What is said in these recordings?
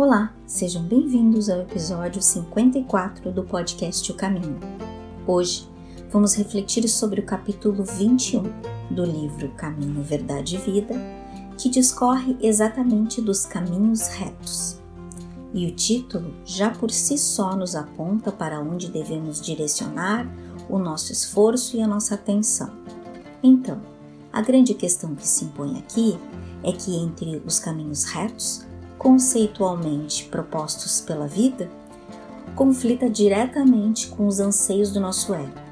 Olá, sejam bem-vindos ao episódio 54 do podcast O Caminho. Hoje vamos refletir sobre o capítulo 21 do livro Caminho, Verdade e Vida, que discorre exatamente dos caminhos retos. E o título já por si só nos aponta para onde devemos direcionar o nosso esforço e a nossa atenção. Então, a grande questão que se impõe aqui é que entre os caminhos retos, conceitualmente propostos pela vida, conflita diretamente com os anseios do nosso ego.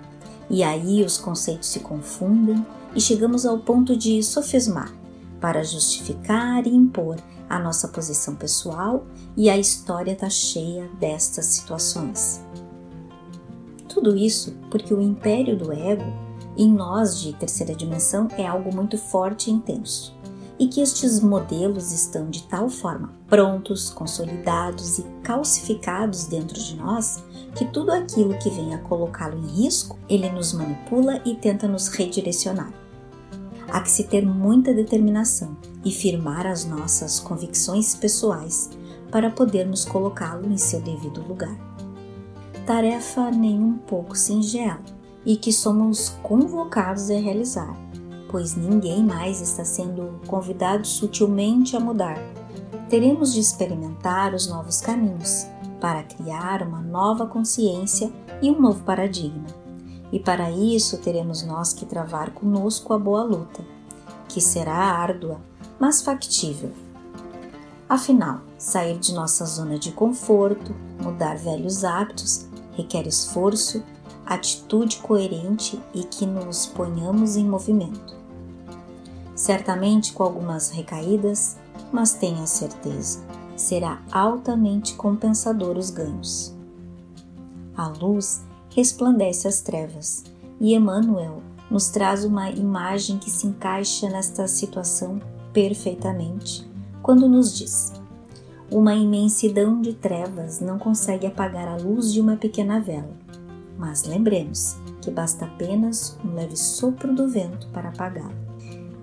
E aí os conceitos se confundem e chegamos ao ponto de sofismar para justificar e impor a nossa posição pessoal e a história está cheia destas situações. Tudo isso porque o império do ego em nós de terceira dimensão é algo muito forte e intenso e que estes modelos estão de tal forma prontos, consolidados e calcificados dentro de nós que tudo aquilo que venha colocá-lo em risco, ele nos manipula e tenta nos redirecionar. Há que se ter muita determinação e firmar as nossas convicções pessoais para podermos colocá-lo em seu devido lugar. Tarefa nem um pouco singela e que somos convocados a realizar pois ninguém mais está sendo convidado sutilmente a mudar. Teremos de experimentar os novos caminhos para criar uma nova consciência e um novo paradigma. E para isso teremos nós que travar conosco a boa luta, que será árdua, mas factível. Afinal, sair de nossa zona de conforto, mudar velhos hábitos, requer esforço, atitude coerente e que nos ponhamos em movimento certamente com algumas recaídas, mas tenha certeza, será altamente compensador os ganhos. A luz resplandece as trevas e Emmanuel nos traz uma imagem que se encaixa nesta situação perfeitamente quando nos diz: Uma imensidão de trevas não consegue apagar a luz de uma pequena vela, mas lembremos que basta apenas um leve sopro do vento para apagá-la.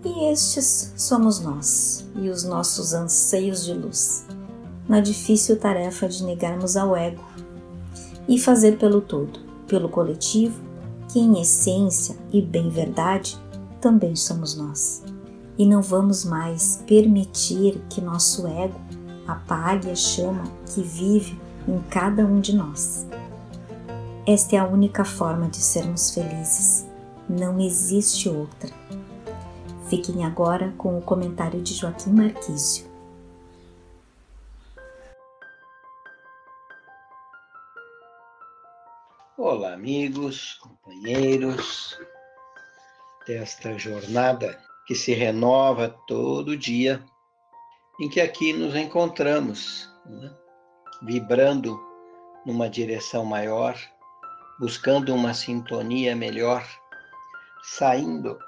E estes somos nós e os nossos anseios de luz, na difícil tarefa de negarmos ao ego e fazer pelo todo, pelo coletivo, que em essência e bem verdade também somos nós. E não vamos mais permitir que nosso ego apague a chama que vive em cada um de nós. Esta é a única forma de sermos felizes. Não existe outra. Fiquem agora com o comentário de Joaquim Marquísio. Olá, amigos, companheiros desta jornada que se renova todo dia, em que aqui nos encontramos, né? vibrando numa direção maior, buscando uma sintonia melhor, saindo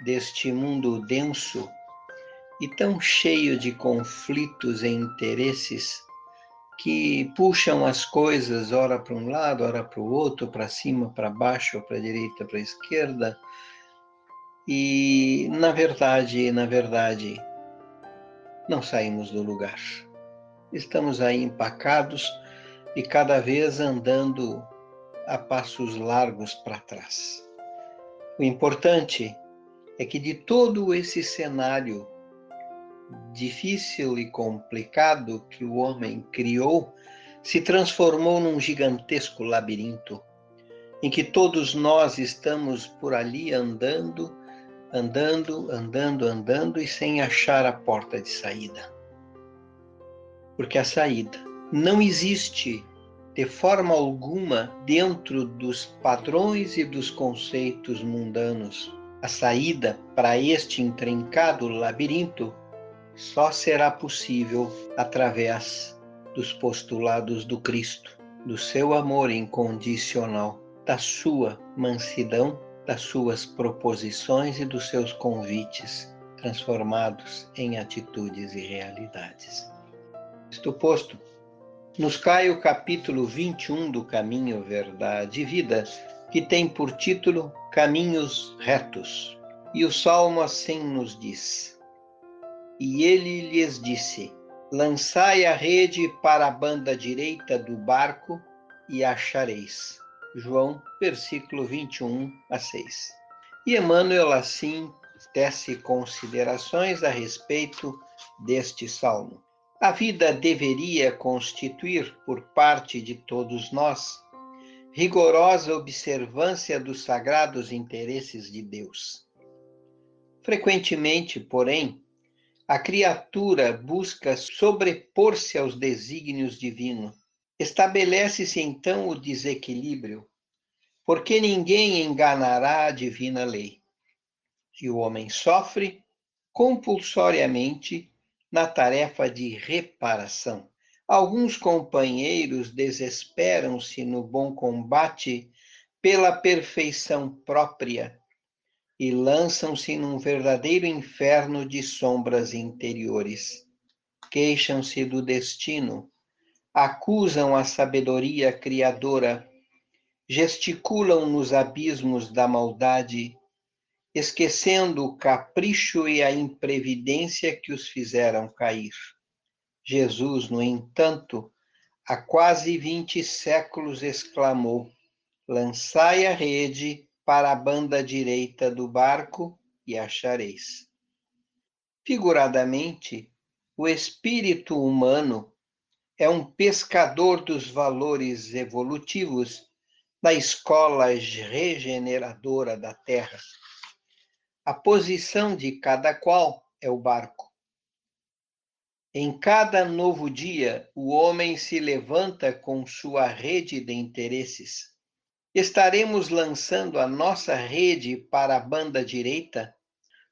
deste mundo denso e tão cheio de conflitos e interesses que puxam as coisas ora para um lado, ora para o outro, para cima, para baixo, para a direita, para a esquerda. E na verdade, na verdade, não saímos do lugar. Estamos aí empacados e cada vez andando a passos largos para trás. O importante é que de todo esse cenário difícil e complicado que o homem criou, se transformou num gigantesco labirinto, em que todos nós estamos por ali andando, andando, andando, andando e sem achar a porta de saída. Porque a saída não existe de forma alguma dentro dos padrões e dos conceitos mundanos a saída para este intrincado labirinto só será possível através dos postulados do Cristo, do seu amor incondicional, da sua mansidão, das suas proposições e dos seus convites transformados em atitudes e realidades. Isto posto, nos cai o capítulo 21 do Caminho, Verdade e Vida, que tem por título Caminhos Retos. E o salmo assim nos diz: E ele lhes disse: Lançai a rede para a banda direita do barco e achareis. João, versículo 21 a 6. E Emmanuel assim tece considerações a respeito deste salmo. A vida deveria constituir, por parte de todos nós, rigorosa observância dos sagrados interesses de Deus. Frequentemente, porém, a criatura busca sobrepor-se aos desígnios divinos. Estabelece-se então o desequilíbrio, porque ninguém enganará a divina lei. E o homem sofre compulsoriamente na tarefa de reparação. Alguns companheiros desesperam-se no bom combate pela perfeição própria e lançam-se num verdadeiro inferno de sombras interiores. Queixam-se do destino, acusam a sabedoria criadora, gesticulam nos abismos da maldade, esquecendo o capricho e a imprevidência que os fizeram cair. Jesus, no entanto, há quase vinte séculos exclamou: Lançai a rede para a banda direita do barco e achareis. Figuradamente, o espírito humano é um pescador dos valores evolutivos da escola regeneradora da Terra. A posição de cada qual é o barco. Em cada novo dia, o homem se levanta com sua rede de interesses estaremos lançando a nossa rede para a banda direita?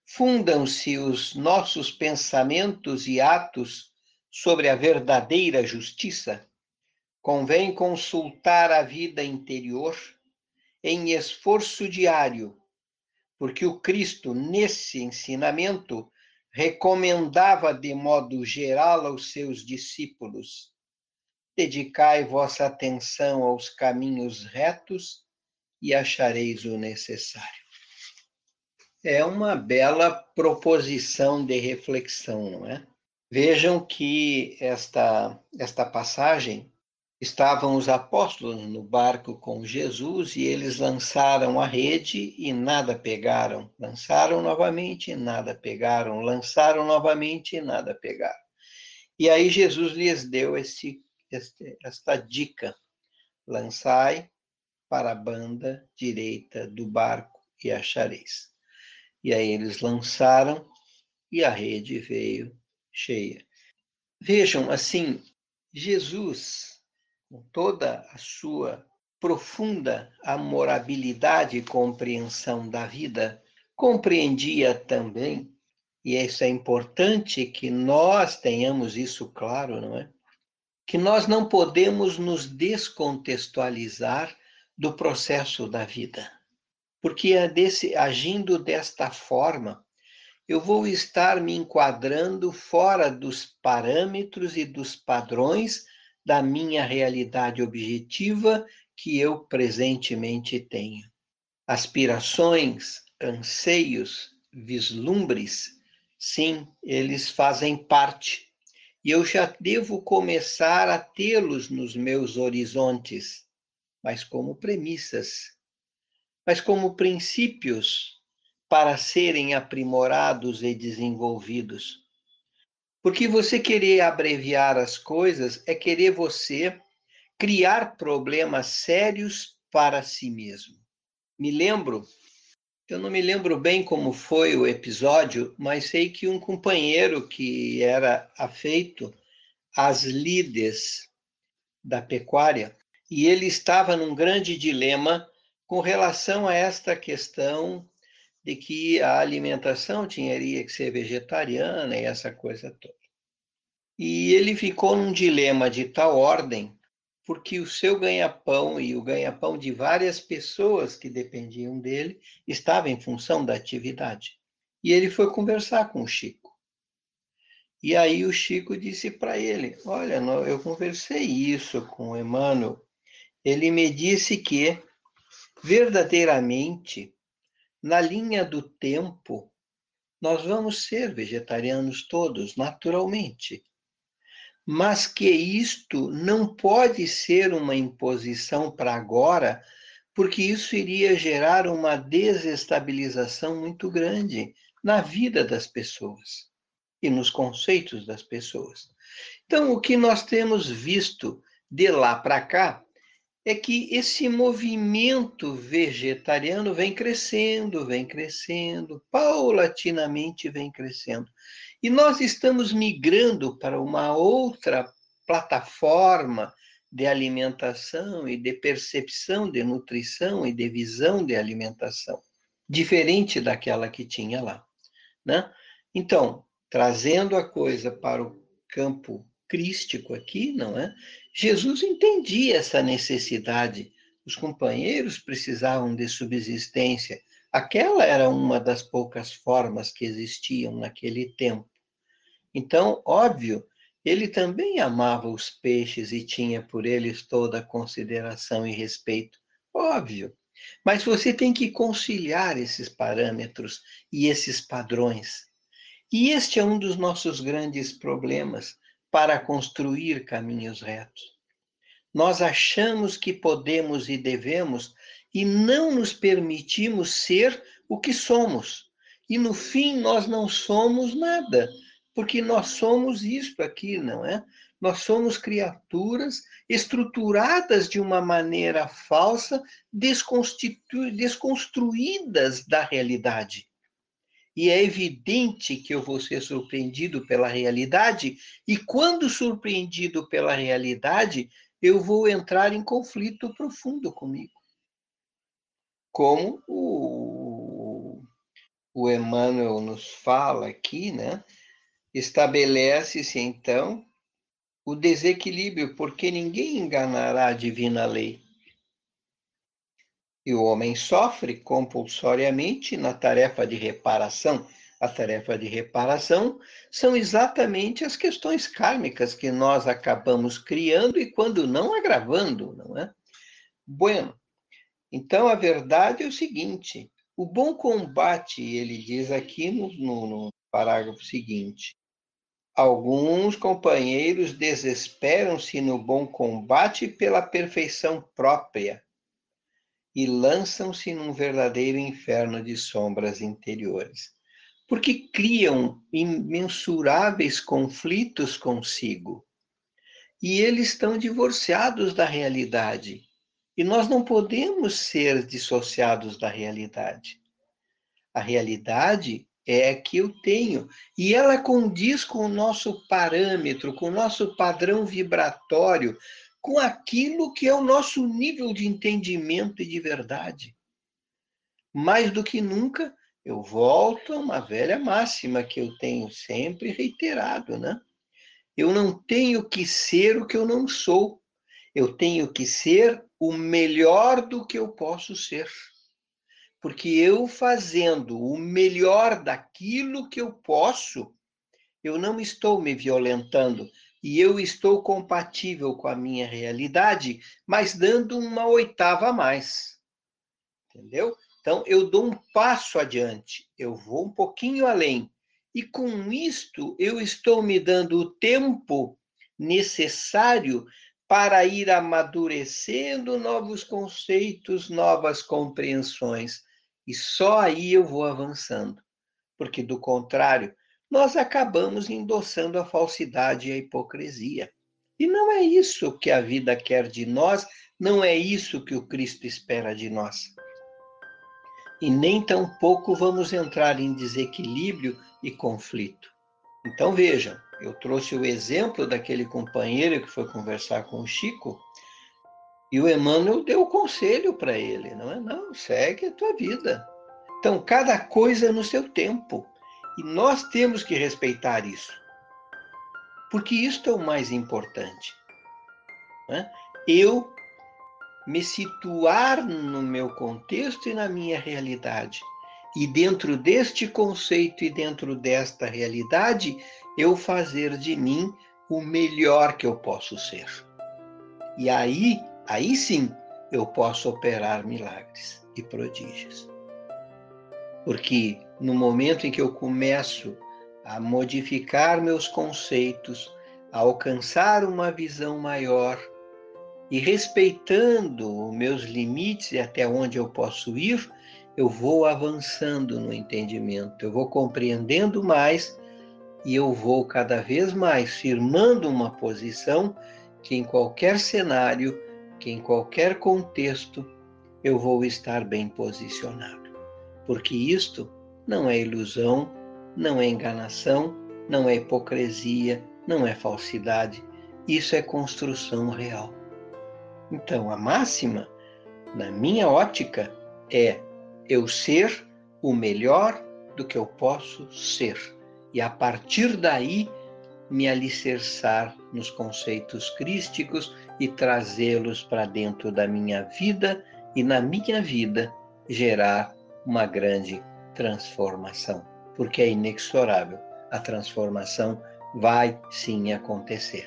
Fundam-se os nossos pensamentos e atos sobre a verdadeira justiça? Convém consultar a vida interior em esforço diário, porque o Cristo, nesse ensinamento, recomendava de modo geral aos seus discípulos Dedicai vossa atenção aos caminhos retos e achareis o necessário. É uma bela proposição de reflexão, não é? Vejam que esta, esta passagem estavam os apóstolos no barco com Jesus e eles lançaram a rede e nada pegaram. Lançaram novamente e nada pegaram. Lançaram novamente e nada pegaram. E aí Jesus lhes deu esse este, esta dica: lançai para a banda direita do barco e achareis. E aí eles lançaram e a rede veio cheia. Vejam, assim, Jesus, com toda a sua profunda amorabilidade e compreensão da vida, compreendia também, e isso é importante que nós tenhamos isso claro, não é? que nós não podemos nos descontextualizar do processo da vida. Porque é desse, agindo desta forma, eu vou estar me enquadrando fora dos parâmetros e dos padrões da minha realidade objetiva que eu presentemente tenho. Aspirações, anseios, vislumbres, sim, eles fazem parte e eu já devo começar a tê-los nos meus horizontes, mas como premissas, mas como princípios para serem aprimorados e desenvolvidos. Porque você querer abreviar as coisas é querer você criar problemas sérios para si mesmo. Me lembro eu não me lembro bem como foi o episódio, mas sei que um companheiro que era afeito às lides da pecuária, e ele estava num grande dilema com relação a esta questão de que a alimentação tinha que ser vegetariana e essa coisa toda. E ele ficou num dilema de tal ordem porque o seu ganha-pão e o ganha-pão de várias pessoas que dependiam dele estava em função da atividade. E ele foi conversar com o Chico. E aí o Chico disse para ele: Olha, eu conversei isso com o Emmanuel. Ele me disse que, verdadeiramente, na linha do tempo, nós vamos ser vegetarianos todos, naturalmente. mas que isto não pode ser uma imposição para agora, porque isso iria gerar uma desestabilização muito grande na vida das pessoas e nos conceitos das pessoas. Então, o que nós temos visto de lá para cá é que esse movimento vegetariano vem crescendo, vem crescendo, paulatinamente vem crescendo. E nós estamos migrando para uma outra plataforma de alimentação e de percepção de nutrição e de visão de alimentação, diferente daquela que tinha lá. Né? Então, trazendo a coisa para o campo crístico aqui, não é? Jesus entendia essa necessidade. Os companheiros precisavam de subsistência. Aquela era uma das poucas formas que existiam naquele tempo. Então, óbvio, ele também amava os peixes e tinha por eles toda a consideração e respeito. Óbvio. Mas você tem que conciliar esses parâmetros e esses padrões. E este é um dos nossos grandes problemas para construir caminhos retos. Nós achamos que podemos e devemos e não nos permitimos ser o que somos. E no fim nós não somos nada, porque nós somos isto aqui, não é? Nós somos criaturas estruturadas de uma maneira falsa, desconstruídas da realidade e é evidente que eu vou ser surpreendido pela realidade, e quando surpreendido pela realidade, eu vou entrar em conflito profundo comigo. Como o, o Emmanuel nos fala aqui, né? Estabelece-se então o desequilíbrio, porque ninguém enganará a divina lei. E o homem sofre compulsoriamente na tarefa de reparação. A tarefa de reparação são exatamente as questões kármicas que nós acabamos criando e, quando não, agravando, não é? Bueno, então a verdade é o seguinte: o bom combate, ele diz aqui no, no, no parágrafo seguinte, Alguns companheiros desesperam-se no bom combate pela perfeição própria, e lançam-se num verdadeiro inferno de sombras interiores, porque criam imensuráveis conflitos consigo. E eles estão divorciados da realidade. E nós não podemos ser dissociados da realidade. A realidade é a que eu tenho. E ela condiz com o nosso parâmetro, com o nosso padrão vibratório, com aquilo que é o nosso nível de entendimento e de verdade. Mais do que nunca, eu volto a uma velha máxima que eu tenho sempre reiterado, né? Eu não tenho que ser o que eu não sou. Eu tenho que ser o melhor do que eu posso ser. Porque eu fazendo o melhor daquilo que eu posso, eu não estou me violentando, e eu estou compatível com a minha realidade, mas dando uma oitava a mais. Entendeu? Então, eu dou um passo adiante, eu vou um pouquinho além. E com isto, eu estou me dando o tempo necessário para ir amadurecendo novos conceitos, novas compreensões. E só aí eu vou avançando. Porque, do contrário, nós acabamos endossando a falsidade e a hipocrisia. E não é isso que a vida quer de nós, não é isso que o Cristo espera de nós. E nem tampouco vamos entrar em desequilíbrio e conflito. Então vejam, eu trouxe o exemplo daquele companheiro que foi conversar com o Chico, e o Emmanuel deu o conselho para ele, não é? Não, segue a tua vida. Então, cada coisa no seu tempo. E nós temos que respeitar isso. Porque isto é o mais importante. Né? Eu me situar no meu contexto e na minha realidade. E dentro deste conceito e dentro desta realidade, eu fazer de mim o melhor que eu posso ser. E aí, aí sim, eu posso operar milagres e prodígios. Porque no momento em que eu começo a modificar meus conceitos, a alcançar uma visão maior e respeitando os meus limites e até onde eu posso ir, eu vou avançando no entendimento, eu vou compreendendo mais e eu vou cada vez mais firmando uma posição que em qualquer cenário, que em qualquer contexto, eu vou estar bem posicionado. Porque isto não é ilusão, não é enganação, não é hipocrisia, não é falsidade, isso é construção real. Então, a máxima, na minha ótica, é eu ser o melhor do que eu posso ser e a partir daí me alicerçar nos conceitos crísticos e trazê-los para dentro da minha vida e na minha vida gerar uma grande transformação, porque é inexorável, a transformação vai sim acontecer.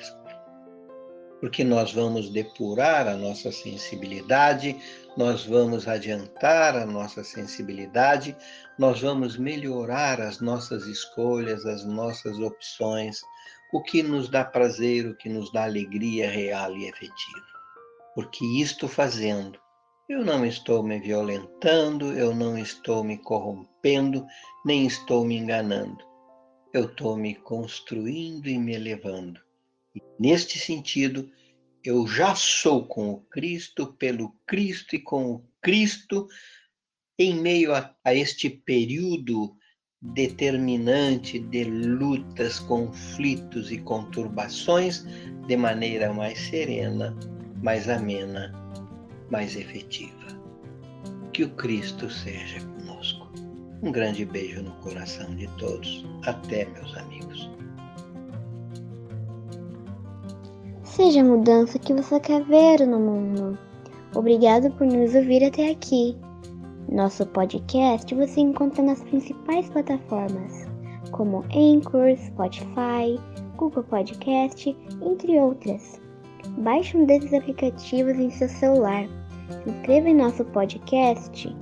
Porque nós vamos depurar a nossa sensibilidade, nós vamos adiantar a nossa sensibilidade, nós vamos melhorar as nossas escolhas, as nossas opções, o que nos dá prazer, o que nos dá alegria real e efetiva. Porque isto fazendo, eu não estou me violentando, eu não estou me corrompendo, nem estou me enganando. Eu estou me construindo e me elevando. E neste sentido, eu já sou com o Cristo, pelo Cristo e com o Cristo, em meio a, a este período determinante de lutas, conflitos e conturbações, de maneira mais serena, mais amena, mais efetiva. Que o Cristo seja conosco. Um grande beijo no coração de todos. Até, meus amigos. Seja a mudança que você quer ver no mundo. Obrigado por nos ouvir até aqui. Nosso podcast você encontra nas principais plataformas, como Anchor, Spotify, Google Podcast, entre outras. Baixe um desses aplicativos em seu celular, se inscreva em nosso podcast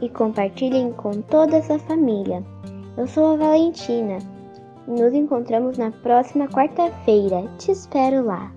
e compartilhem com toda a sua família. Eu sou a Valentina e nos encontramos na próxima quarta-feira. Te espero lá!